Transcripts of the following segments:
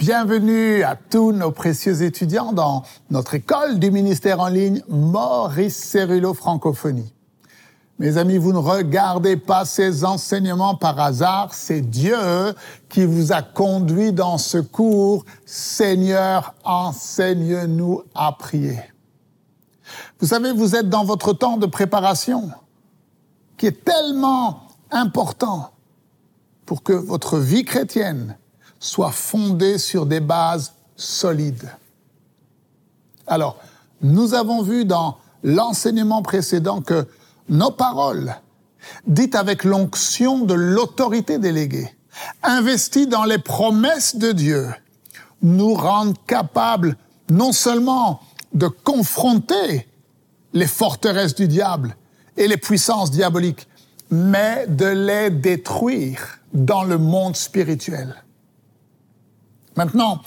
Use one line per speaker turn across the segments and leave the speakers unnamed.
Bienvenue à tous nos précieux étudiants dans notre école du ministère en ligne Maurice Cérulo Francophonie. Mes amis, vous ne regardez pas ces enseignements par hasard, c'est Dieu qui vous a conduit dans ce cours. Seigneur, enseigne-nous à prier. Vous savez, vous êtes dans votre temps de préparation qui est tellement important pour que votre vie chrétienne soit fondée sur des bases solides. Alors, nous avons vu dans l'enseignement précédent que nos paroles, dites avec l'onction de l'autorité déléguée, investies dans les promesses de Dieu, nous rendent capables non seulement de confronter les forteresses du diable et les puissances diaboliques, mais de les détruire dans le monde spirituel. Maintenant,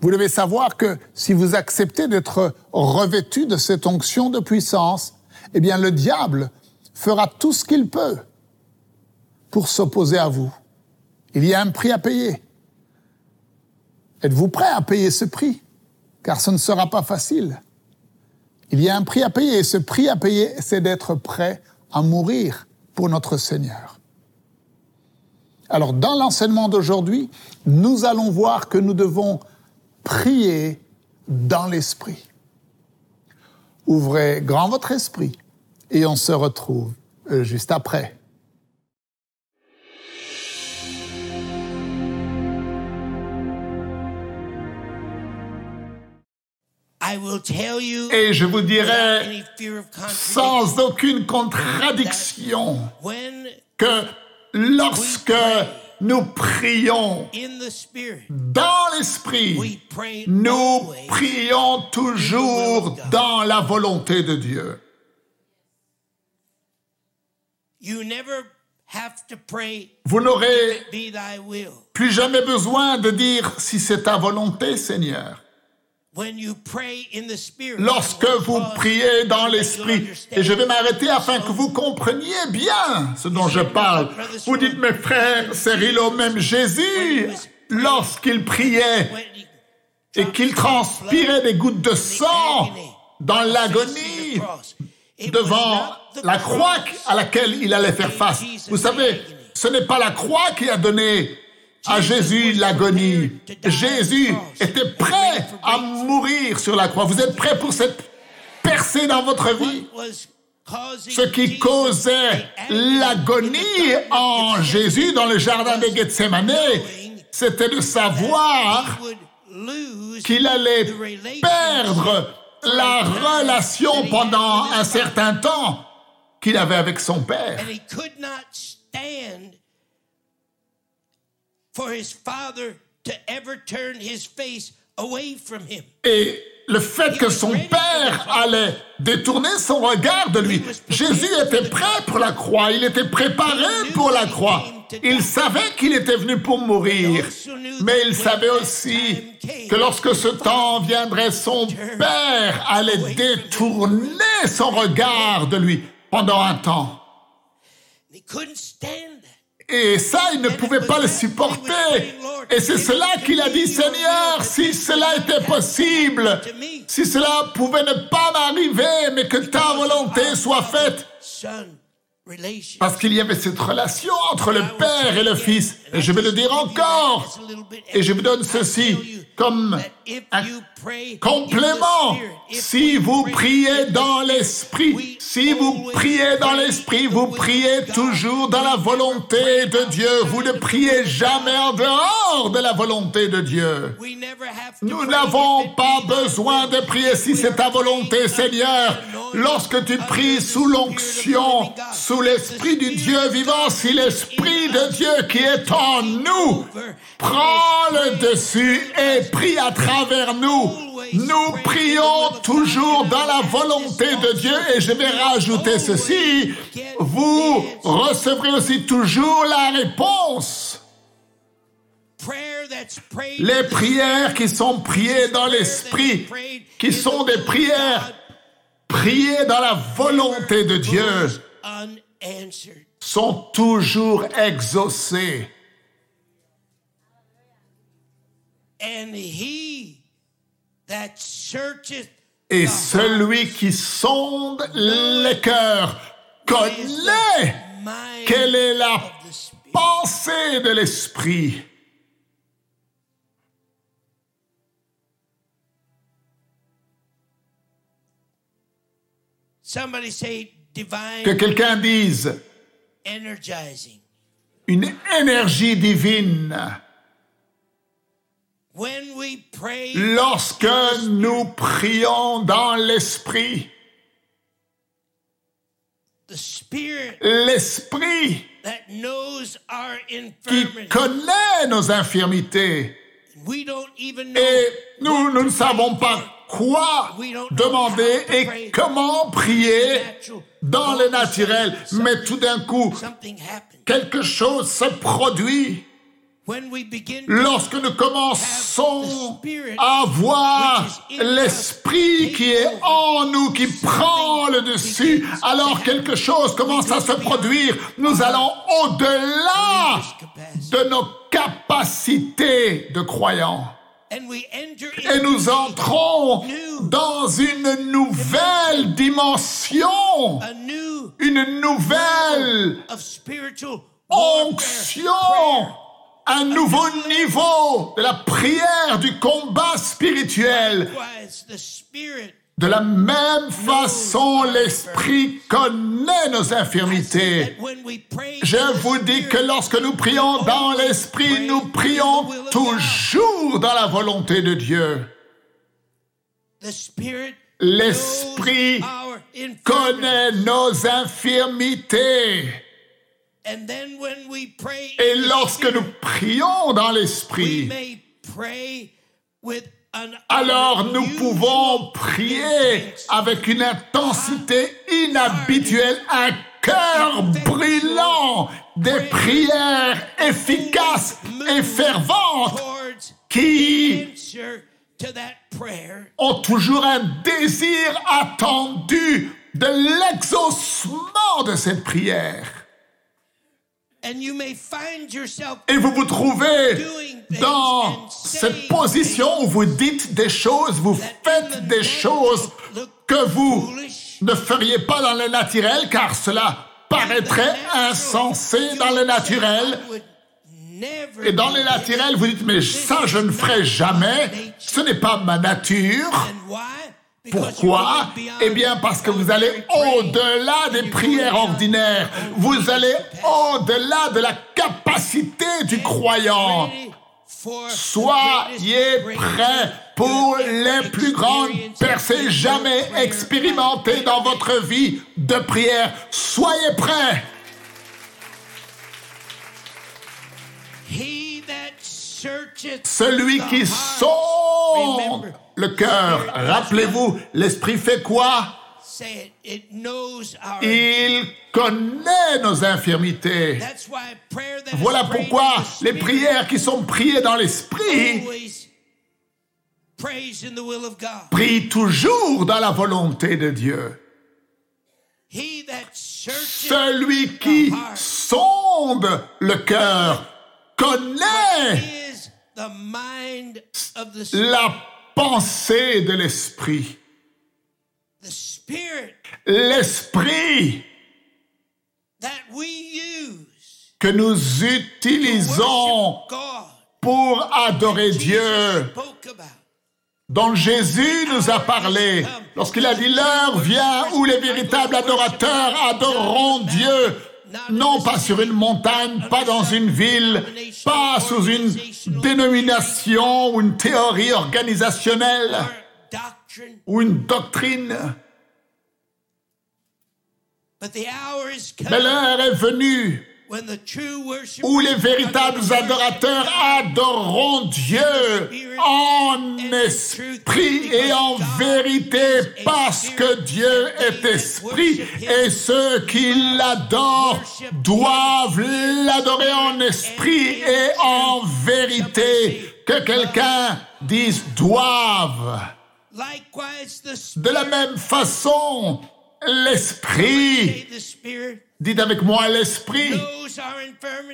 vous devez savoir que si vous acceptez d'être revêtu de cette onction de puissance, eh bien le diable fera tout ce qu'il peut pour s'opposer à vous. Il y a un prix à payer. Êtes-vous prêt à payer ce prix? Car ce ne sera pas facile. Il y a un prix à payer et ce prix à payer, c'est d'être prêt à mourir pour notre Seigneur. Alors dans l'enseignement d'aujourd'hui, nous allons voir que nous devons prier dans l'esprit. Ouvrez grand votre esprit et on se retrouve euh, juste après. Et je vous dirai sans aucune contradiction que lorsque nous prions dans l'esprit, nous prions toujours dans la volonté de Dieu. Vous n'aurez plus jamais besoin de dire si c'est ta volonté, Seigneur. Lorsque vous priez dans l'esprit, et je vais m'arrêter afin que vous compreniez bien ce dont je parle. Vous dites, mes frères, Cyrilo, même Jésus, lorsqu'il priait et qu'il transpirait des gouttes de sang dans l'agonie devant la croix à laquelle il allait faire face. Vous savez, ce n'est pas la croix qui a donné à Jésus l'agonie. Jésus était prêt à mourir sur la croix. Vous êtes prêt pour cette percée dans votre vie? Ce qui causait l'agonie en Jésus dans le jardin de Gethsemane, c'était de savoir qu'il allait perdre la relation pendant un certain temps qu'il avait avec son Père. Et le fait que son père allait détourner son regard de lui, Jésus était prêt pour la croix, il était préparé pour la croix. Il savait qu'il était venu pour mourir, mais il savait aussi que lorsque ce temps viendrait, son père allait détourner son regard de lui pendant un temps. Et ça, il ne pouvait pas le supporter. Et c'est cela qu'il a dit, Seigneur, si cela était possible, si cela pouvait ne pas m'arriver, mais que ta volonté soit faite. Parce qu'il y avait cette relation entre le Père et le Fils. Je vais le dire encore. Et je vous donne ceci comme complément. Si vous priez dans l'Esprit, si vous priez dans l'Esprit, vous priez toujours dans la volonté de Dieu. Vous ne priez jamais en dehors de la volonté de Dieu. Nous n'avons pas besoin de prier si c'est ta volonté, Seigneur. Lorsque tu pries sous l'onction, sous l'Esprit du Dieu vivant, si l'Esprit de Dieu qui est en nous prend le dessus et prie à travers nous. Nous prions toujours dans la volonté de Dieu et je vais rajouter ceci. Vous recevrez aussi toujours la réponse. Les prières qui sont priées dans l'esprit, qui sont des prières priées dans la volonté de Dieu, sont toujours exaucées. Et celui qui sonde les cœurs connaît quelle est la pensée de l'esprit.
Somebody say divine
Que quelqu'un dise une énergie divine.
When we pray,
Lorsque nous prions dans l'esprit,
the Spirit
l'esprit
that knows our
qui connaît nos infirmités,
we don't even know
et nous, nous ne savons pas quoi demander et comment prier dans le naturel, mais tout d'un coup,
Something happens.
quelque chose se produit lorsque nous commençons à voir l'esprit qui est en nous, qui prend le dessus, alors quelque chose commence à se produire. Nous allons au-delà de nos capacités de croyants.
and we enter
Et nous entrons dans une nouvelle dimension, une nouvelle onction. Un nouveau niveau de la prière, du combat spirituel. De la même façon, l'Esprit connaît nos infirmités.
that when we pray
Je vous dis que lorsque nous prions dans l'Esprit, nous prions toujours dans la volonté de Dieu. L'Esprit connaît nos infirmités. Et lorsque nous prions dans
we
l'Esprit,
may pray with an
alors nous pouvons prier avec une intensité inhabituelle, un cœur brûlant, des prières efficaces et ferventes qui ont toujours un désir attendu de l'exaucement de cette prière. Et vous vous trouvez dans cette position où vous dites des choses, vous faites des choses que vous ne feriez pas dans le naturel, car cela paraîtrait insensé dans le naturel. Et dans le naturel, vous dites, mais ça, je ne ferai jamais. Ce n'est pas ma nature. Pourquoi? Eh bien parce que vous allez au-delà des prières ordinaires. Vous allez au-delà de la capacité du croyant. Soyez prêts pour les plus grandes percées jamais expérimentées dans votre vie de prière. Soyez prêts. Celui qui sonde le cœur. Rappelez-vous, l'esprit fait quoi?
Say it. It knows our.
Il connaît nos infirmités.
That's why prayer that is
Voilà pourquoi les prières qui sont priées dans l'esprit prient toujours dans la volonté de Dieu. Celui qui sonde le cœur connaît
is the mind of the Spirit.
la pensée de l'esprit. L'esprit que nous utilisons pour adorer Dieu, dont Jésus nous a parlé. Lorsqu'il a dit l'heure vient où les véritables adorateurs adoreront Dieu, non pas sur une montagne, pas dans une ville, pas sous une dénomination ou une théorie organisationnelle ou une doctrine, mais l'heure est venue
when the true worship
où les véritables adorateurs adoreront Dieu en esprit et en vérité parce que Dieu est esprit et ceux qui l'adorent doivent l'adorer en esprit et en vérité. Que quelqu'un dise doivent. De la même façon, l'esprit
Dites avec moi, l'Esprit.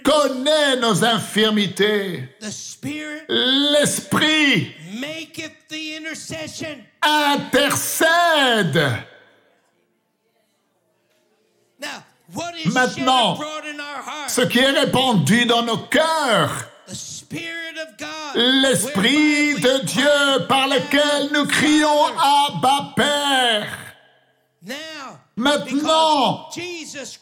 Connaît nos infirmités.
The Spirit
L'Esprit
maketh the intercession.
intercède.
Now, what is
Maintenant,
shed abroad in our hearts?
Ce qui est répandu dans nos cœurs,
The Spirit of God.
l'Esprit de
we
Dieu par lequel nous crions Abba Père. Maintenant,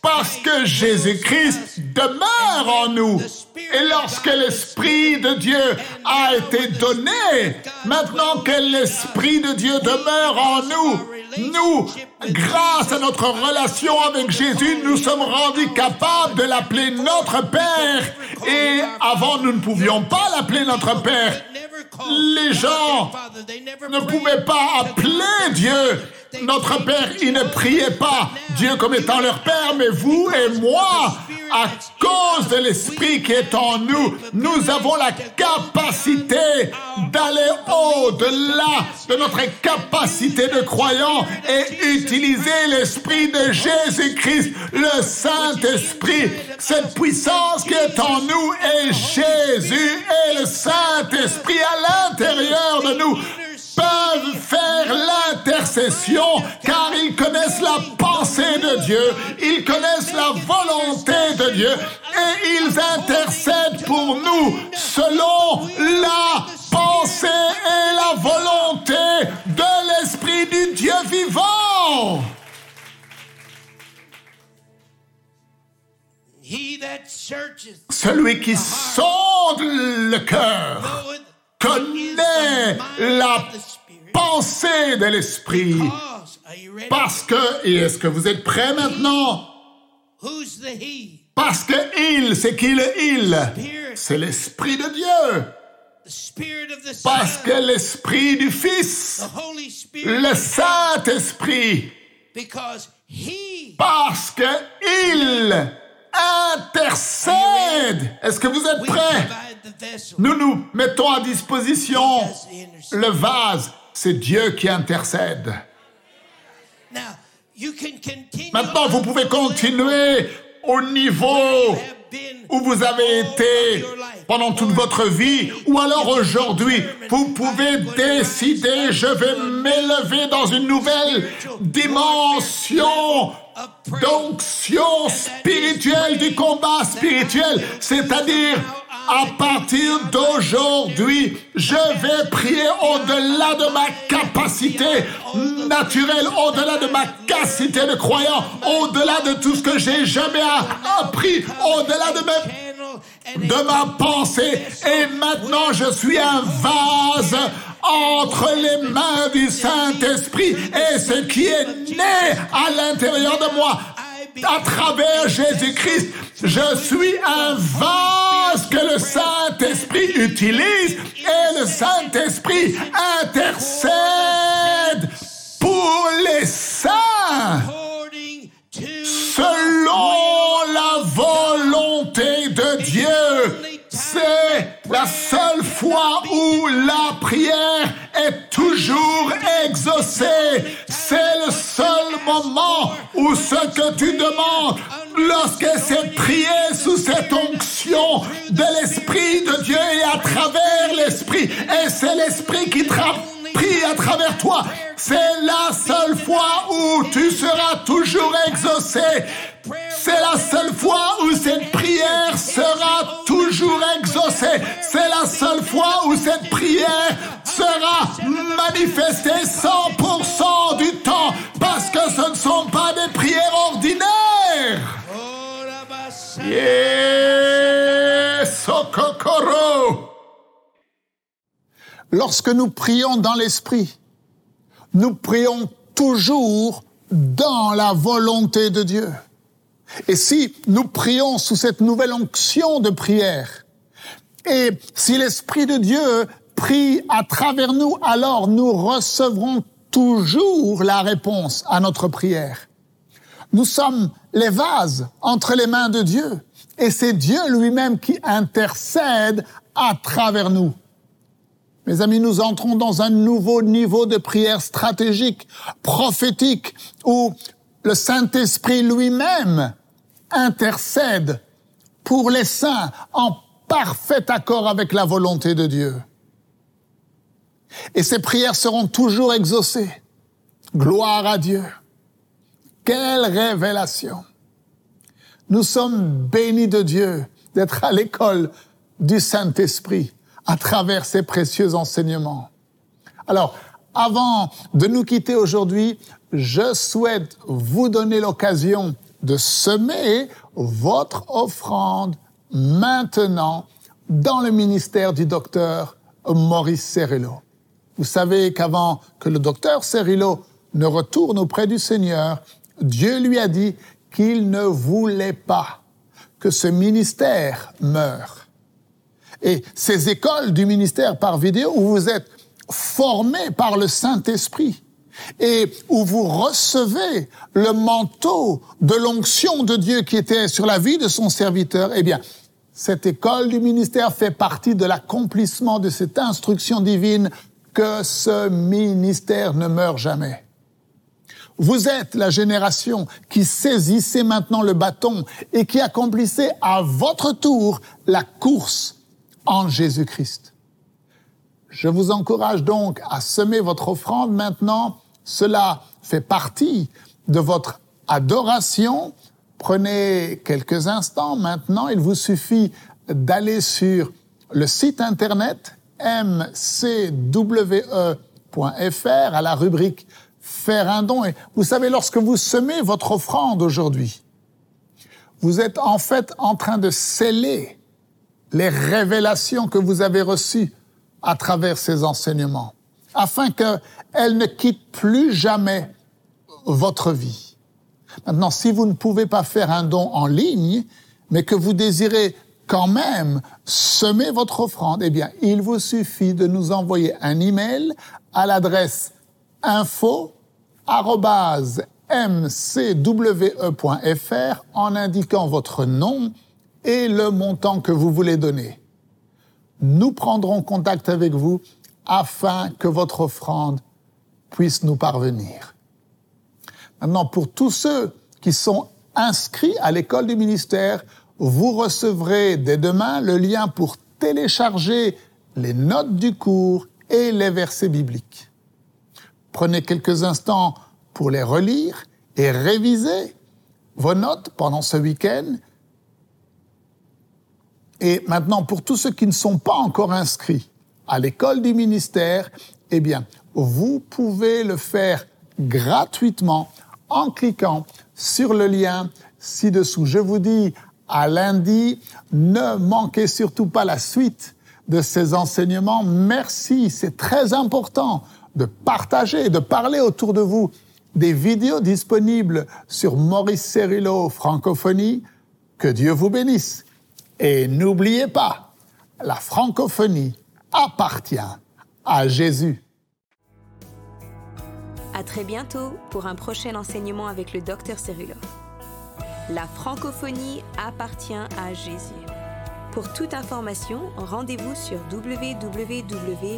Parce que Jésus-Christ
us,
demeure en nous. Et lorsque l'Esprit de Dieu a été donné, maintenant que l'Esprit de Dieu demeure en nous, nous, grâce à notre relation avec Jésus, nous sommes rendus capables de l'appeler notre Père. Et avant, nous ne pouvions pas l'appeler notre Père. Les gens ne pouvaient pas appeler. Dieu notre Père. Ils ne priaient pas Dieu comme étant leur Père, mais vous et moi, à cause de l'Esprit qui est en nous, nous avons la capacité d'aller au-delà de notre capacité de croyant et utiliser l'Esprit de Jésus-Christ, le Saint-Esprit, cette puissance qui est en nous et Jésus et le Saint-Esprit à l'intérieur de nous peuvent faire l'intercession car ils connaissent la pensée de Dieu, ils connaissent la volonté de Dieu et ils intercèdent pour nous selon la pensée et la volonté de l'Esprit du Dieu vivant.
He that searches
Celui qui sonde le cœur connaît la pensée de l'Esprit. Parce que, et est-ce que vous êtes prêts maintenant? Parce que il, c'est qui le il? C'est l'Esprit de Dieu. Parce que l'Esprit du Fils, le Saint-Esprit, parce que il intercède. Est-ce que vous êtes prêts? Nous nous mettons à disposition. Le vase. C'est Dieu qui intercède.
Now, you can continue
Maintenant, vous pouvez continuer au niveau où vous avez été pendant toute votre vie, ou alors aujourd'hui, vous pouvez décider, je vais m'élever dans une nouvelle dimension d'onction spirituelle, du combat spirituel, c'est-à-dire à partir d'aujourd'hui, je vais prier au-delà de ma capacité naturelle, au-delà de ma capacité de croyant, au-delà de tout ce que j'ai jamais appris, au-delà de de ma pensée. Et maintenant je suis un vase entre les mains du Saint-Esprit et ce qui est né à l'intérieur de moi à travers Jésus-Christ. Je suis un vase que le Saint-Esprit utilise et le Saint-Esprit intercède pour les saints selon la volonté de Dieu. C'est la seule où la prière est toujours exaucée. C'est le seul moment où ce que tu demandes, lorsque c'est prié sous cette onction de l'Esprit de Dieu et à travers l'Esprit, et c'est l'Esprit qui tra- prie à travers toi, c'est la seule fois où tu seras toujours exaucé. C'est la seule fois où cette prière sera toujours exaucée. C'est la seule fois où cette prière sera manifestée 100% du temps parce que ce ne sont pas des prières ordinaires.
Oh,
Yes, Okokoro.
Lorsque nous prions dans l'Esprit, nous prions toujours dans la volonté de Dieu. Et si nous prions sous cette nouvelle onction de prière, et si l'Esprit de Dieu prie à travers nous, alors nous recevrons toujours la réponse à notre prière. Nous sommes les vases entre les mains de Dieu, et c'est Dieu lui-même qui intercède à travers nous. Mes amis, nous entrons dans un nouveau niveau de prière stratégique, prophétique, où le Saint-Esprit lui-même intercède pour les saints en parfait accord avec la volonté de Dieu. Et ces prières seront toujours exaucées. Gloire à Dieu. Quelle révélation. Nous sommes bénis de Dieu d'être à l'école du Saint-Esprit à travers ces précieux enseignements. Alors, avant de nous quitter aujourd'hui, je souhaite vous donner l'occasion de semer votre offrande maintenant dans le ministère du docteur Maurice Cerillo. Vous savez qu'avant que le docteur Cerillo ne retourne auprès du Seigneur, Dieu lui a dit qu'il ne voulait pas que ce ministère meure. Et ces écoles du ministère par vidéo où vous êtes formés par le Saint-Esprit et où vous recevez le manteau de l'onction de Dieu qui était sur la vie de son serviteur, eh bien, cette école du ministère fait partie de l'accomplissement de cette instruction divine que ce ministère ne meurt jamais. Vous êtes la génération qui saisissait maintenant le bâton et qui accomplissait à votre tour la course en Jésus-Christ. Je vous encourage donc à semer votre offrande maintenant. Cela fait partie de votre adoration. Prenez quelques instants maintenant. Il vous suffit d'aller sur le site internet mcwe.fr à la rubrique faire un don. Et vous savez, lorsque vous semez votre offrande aujourd'hui, vous êtes en fait en train de sceller les révélations que vous avez reçues à travers ces enseignements, afin qu'elles ne quittent plus jamais votre vie. Maintenant, si vous ne pouvez pas faire un don en ligne, mais que vous désirez quand même semer votre offrande, eh bien, il vous suffit de nous envoyer un email à l'adresse info mcwe.fr en indiquant votre nom et le montant que vous voulez donner. Nous prendrons contact avec vous afin que votre offrande puisse nous parvenir. Maintenant, pour tous ceux qui sont inscrits à l'école du ministère, vous recevrez dès demain le lien pour télécharger les notes du cours et les versets bibliques. Prenez quelques instants pour les relire et réviser vos notes pendant ce week-end. Et maintenant, pour tous ceux qui ne sont pas encore inscrits à l'école du ministère, eh bien, vous pouvez le faire gratuitement en cliquant sur le lien ci-dessous. Je vous dis à lundi, ne manquez surtout pas la suite de ces enseignements. Merci, c'est très important de partager, de parler autour de vous des vidéos disponibles sur Maurice Cerillo Francophonie. Que Dieu vous bénisse. Et n'oubliez pas, la francophonie appartient à Jésus.
À très bientôt pour un prochain enseignement avec le docteur Cerillo. La francophonie appartient à Jésus. Pour toute information, rendez-vous sur www.mcwe.fr.